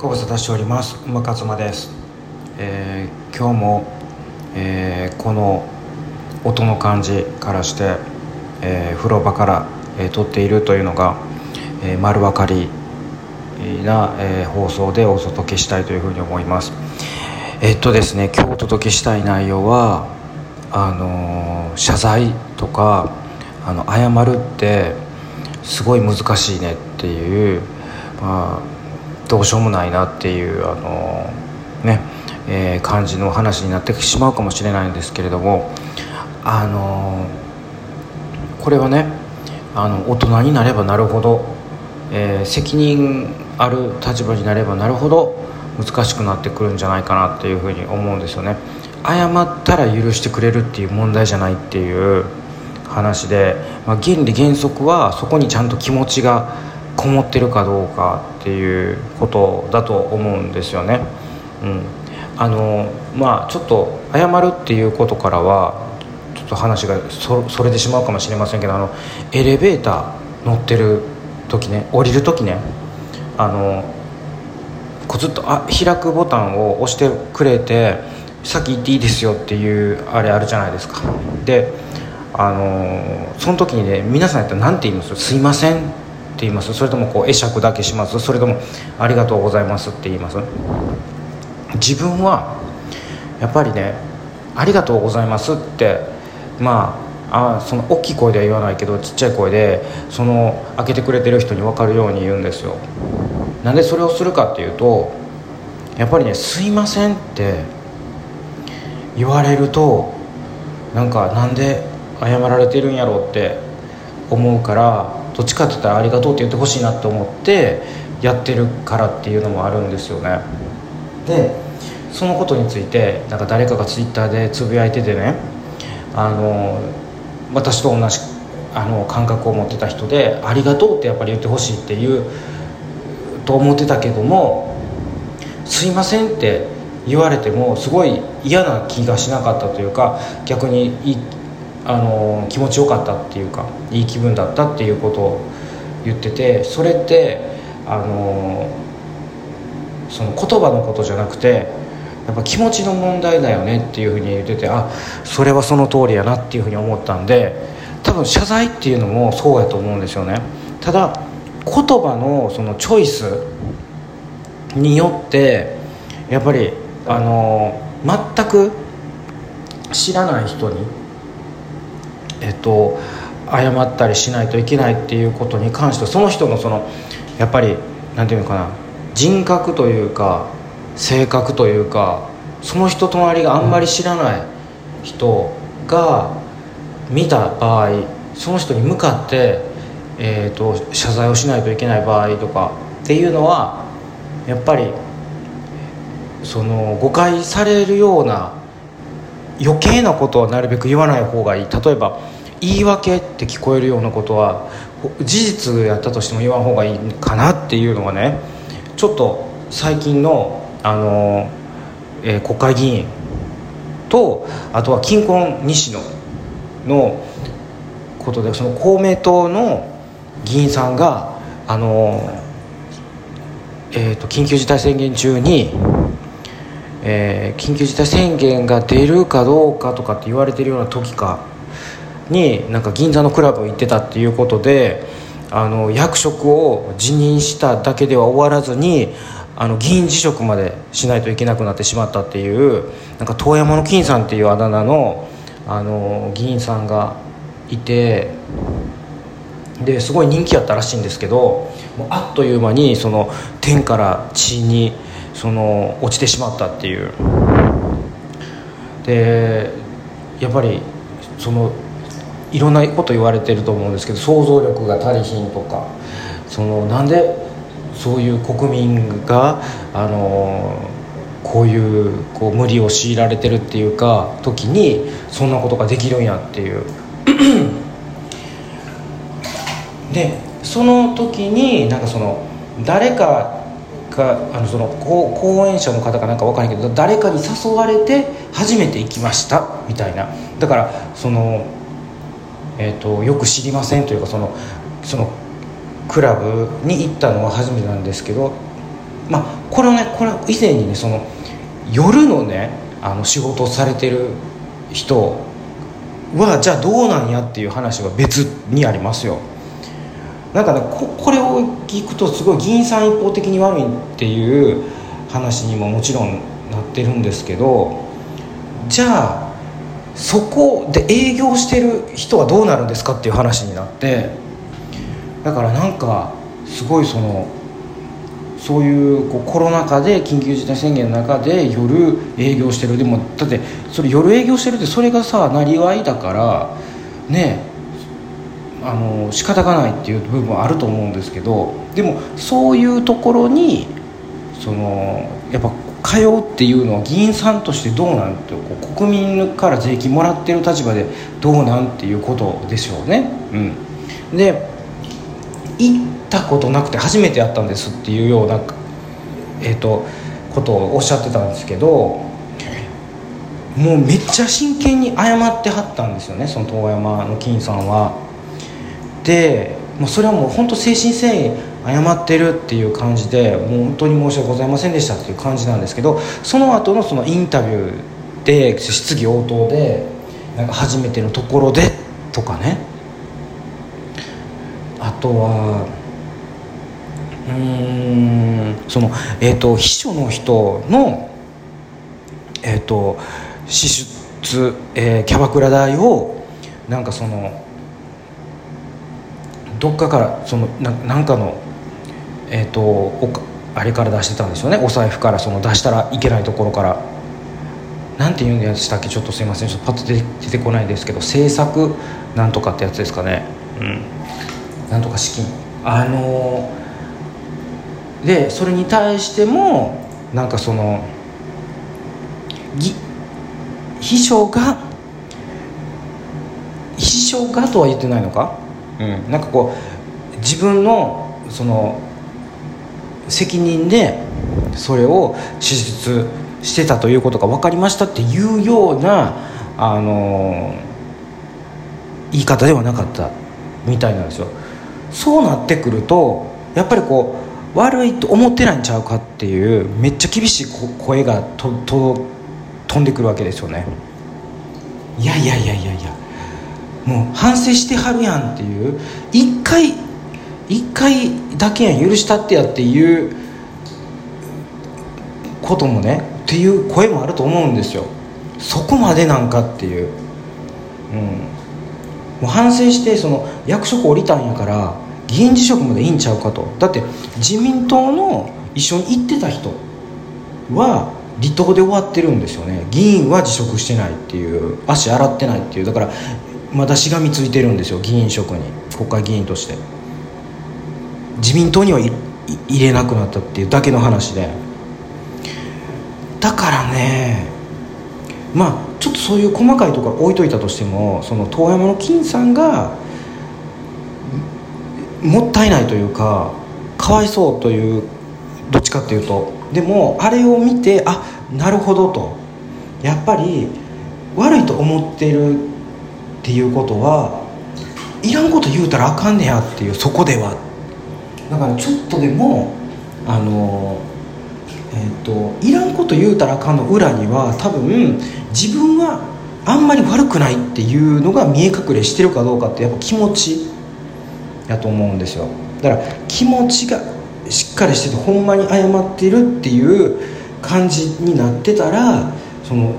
ご無沙汰しております。馬勝間です、えー、今日も、えー、この音の感じからして、えー、風呂場から、えー、撮っているというのが、えー、丸分かりな、えー、放送でお届けしたいというふうに思います。えっとですね今日お届けしたい内容はあの謝罪とかあの謝るってすごい難しいねっていう、まあ、どうしようもないなっていうあのね、えー、感じの話になってしまうかもしれないんですけれどもあのこれはねあの大人になればなるほど、えー、責任ある立場になればなるほど難しくなってくるんじゃないかなっていうふうに思うんですよね。謝ったら許してくれるっていう問題じゃないっていう話で、まあ、原理原則はそこにちゃんと気持ちがこもってるかどうかっていうことだと思うんですよね。うん、あのまあちょっと謝るっていうことからはちょっと話がそれてしまうかもしれませんけどあのエレベーター乗ってる時ね降りる時ねあのこずっとあ開くボタンを押してくれて先行っていいですよっていうあれあるじゃないですか。であのその時にね皆さんやったら何て言います？すいません。って言います。それともこう会釈だけします。それともありがとうございますって言います。自分はやっぱりねありがとうございますってまああその大きい声では言わないけどちっちゃい声でその開けてくれてる人に分かるように言うんですよ。なんでそれをするかっていうとやっぱりね「すいません」って言われるとなんかなんで謝られてるんやろうって思うからどっちかって言ったらありがとうって言ってほしいなって思ってやってるからっていうのもあるんですよね。でそのことについてなんか誰かがツイッターでつぶやいててねあの私と同じあの感覚を持ってた人で「ありがとう」ってやっぱり言ってほしいっていうと思ってたけども「すいません」って言われてもすごい嫌な気がしなかったというか逆にあの気持ちよかったっていうかいい気分だったっていうことを言っててそれってあのその言葉のことじゃなくてやっぱ気持ちの問題だよねっていうふうに言っててあそれはその通りやなっていうふうに思ったんで多分謝罪っていうのもそうやと思うんですよね。ただ言葉のそのチョイスによってやっぱりあの全く知らない人にえっと謝ったりしないといけないっていうことに関してその人のそのやっぱり何て言うのかな人格というか性格というかその人となりがあんまり知らない人が見た場合その人に向かって、えー、と謝罪をしないといけない場合とかっていうのはやっぱりその誤解されるような余計なことはなるべく言わない方がいい。例えば言い訳って聞こえるようなことは事実やったとしても言わん方がいいかなっていうのがねちょっと最近のあの、えー、国会議員とあとは金婚西野のことでその公明党の議員さんがあの、えーと緊急事態宣言中にえー、緊急事態宣言が出るかどうかとかって言われてるような時かになんか銀座のクラブ行ってたっていうことであの役職を辞任しただけでは終わらずにあの議員辞職までしないといけなくなってしまったっていうなんか遠山の金さんっていうあだ名のあの議員さんがいてですごい人気やったらしいんですけどあっという間にその天から地に。その落ちてしまったっていう。でやっぱりそのいろんなこと言われてると思うんですけど想像力が足りひんとかそのなんでそういう国民があのこういうこう無理を強いられてるっていうか時にそんなことができるんやっていう。でその時になんかその誰かかあのその講演者の方かなんか分からんけど誰かに誘われて初めて行きましたみたいな。だからその、えーと、よく知りませんというかそのそのクラブに行ったのは初めてなんですけどまあこれはねこれ以前にねその夜のねあの仕事をされてる人はじゃあどうなんやっていう話は別にありますよ。なんかねここれを聞くとすごい議員さん一方的に悪いっていう話にももちろんなってるんですけどじゃあそこで営業してる人はどうなるんですかっていう話になってだからなんかすごいそのそういうこうコロナ禍で緊急事態宣言の中で夜営業してる。でもだってそれ夜営業してるってそれがさなりわいだからねあの仕方がないっていう部分はあると思うんですけどでもそういうところにそのやっぱ通うっていうのは議員さんとしてどうなんて国民から税金もらってる立場でどうなんっていうことでしょうね。うん、で行ったことなくて初めてやったんですっていうような、えーと、ことをおっしゃってたんですけどもうめっちゃ真剣に謝ってはったんですよねその遠山の金さんは。でもうそれはもう本当誠心誠意謝ってるっていう感じでもう本当に申し訳ございませんでしたっていう感じなんですけどその後のそのインタビューで質疑応答でなんか初めてのところでとかね。あとはうんそのえっ、ー、と秘書の人のえっ、ー、と支出、えー、キャバクラ代をなんかそのどっかからそのななんかのえっ、ー、とおあれから出してたんですよね。お財布からその出したらいけないところから。なんて言うんでしたっけ？ちょっとすいません。ちょっとパッと出てこないですけど政策なんとかってやつですかね。うん。なんとか資金。あのー、でそれに対してもなんかそのぎ秘書が秘書がとは言ってないのか、うん、なんかこう自分のその責任でそれを支出してたということが分かりましたっていうようなあの言い方ではなかったみたいなんですよ。そうなってくるとやっぱりこう悪いと思ってないんちゃうかっていうめっちゃ厳しい声がとと飛んでくるわけですよね。いやいやいやいやいや。もう反省してはるやんっていう一回一回だけやん許したってやっていうこともねっていう声もあると思うんですよ。そこまでなんかっていう。うん。もう反省してその役職降りたんやから議員辞職までいいんちゃうかと。だって自民党の一緒に行ってた人は離党で終わってるんですよね。議員は辞職してないっていう足洗ってないっていう。だからまだしがみついてるんですよ議員職に国会議員として。自民党にはい入れなくなったっていうだけの話で。だからねまあちょっとそういう細かいところ置いといたとしてもその遠山の金さんがもったいないというかかわいそうというどっちかっていうと。でもあれを見てあなるほどと。やっぱり悪いと思ってるっていうことはいらんこと言うたらあかんねやっていうそこでは。だからちょっとでもあのえーと、いらんこと言うたらあかんの裏には多分自分はあんまり悪くないっていうのが見え隠れしてるかどうかってやっぱ気持ちやと思うんですよ。だから気持ちがしっかりしててほんまに謝ってるっていう感じになってたらその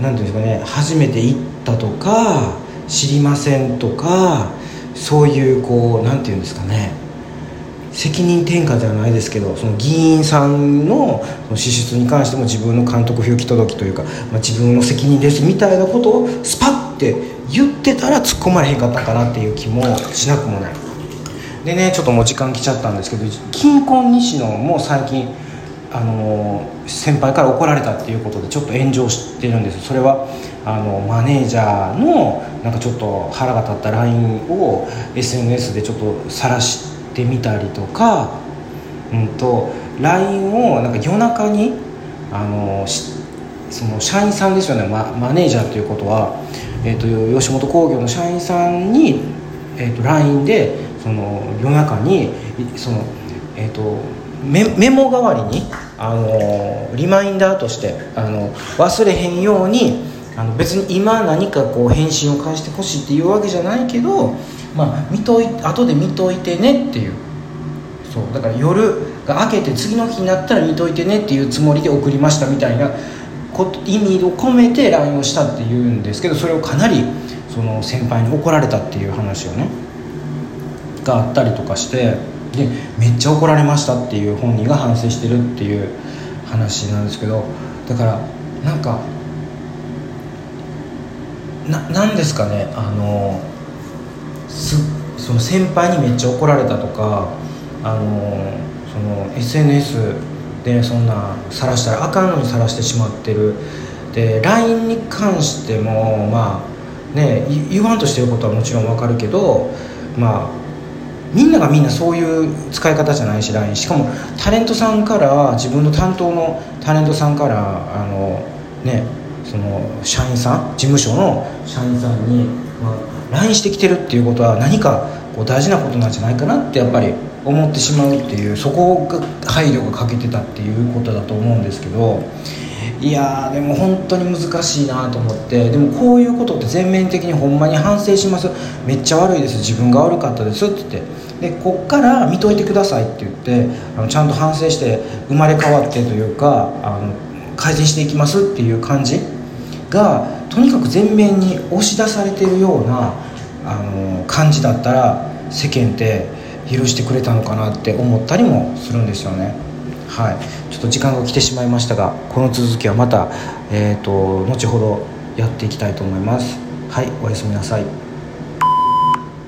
何ていうんですかね初めて行ったとか知りませんとかそういうこう何て言うんですかね。責任転嫁ではないですけどその議員さんの支出に関しても自分の監督不行き届きというか、まあ、自分の責任ですみたいなことをスパッて言ってたら突っ込まれへんかったかなっていう気もしなくもない。でねちょっともう時間来ちゃったんですけど金婚西野も最近あの先輩から怒られたっていうことでちょっと炎上してるんです。それはあのマネージャーのなんかちょっと腹が立った LINE を SNS でちょっと晒してみたりとか、うんと、LINE をなんか夜中にあのその社員さんですよね。ママネージャーということは、えーと、吉本興業の社員さんに、えーと、LINE でその夜中にその、えーと、メメモ代わりにあのリマインダーとしてあの忘れへんようにあの別に今何かこう返信を返してほしいっていうわけじゃないけど、まあ、見とい後で見といてねっていう。そう。だから夜が明けて次の日になったら見といてねっていうつもりで送りましたみたいな意味を込めて LINE をしたっていうんですけどそれをかなりその先輩に怒られたっていう話をねがあったりとかしてでめっちゃ怒られましたっていう本人が反省してるっていう話なんですけどだからなんかななんですかねあのすその先輩にめっちゃ怒られたとかあのその SNS でそんな晒したらあかんのに晒してしまってる。で LINE に関してもまあね言わんとしてることはもちろんわかるけどまあみんながみんなそういう使い方じゃないし LINE しかもタレントさんから自分の担当のタレントさんからあのねその社員さん事務所の社員さんに、まあ、LINE してきてるっていうことは何かこう大事なことなんじゃないかなってやっぱり思ってしまうっていうそこが配慮が欠けてたっていうことだと思うんですけどいやでも本当に難しいなと思ってでもこういうことって全面的にほんまに反省します。めっちゃ悪いです。自分が悪かったですって言って。でこっから見といてくださいって言ってあのちゃんと反省して生まれ変わってというかあの改善していきますっていう感じがとにかく前面に押し出されてるようなあの感じだったら世間って許してくれたのかなって思ったりもするんですよね。はい。ちょっと時間が来てしまいましたがこの続きはまた、えーと、と後ほどやっていきたいと思います。はいおやすみなさい。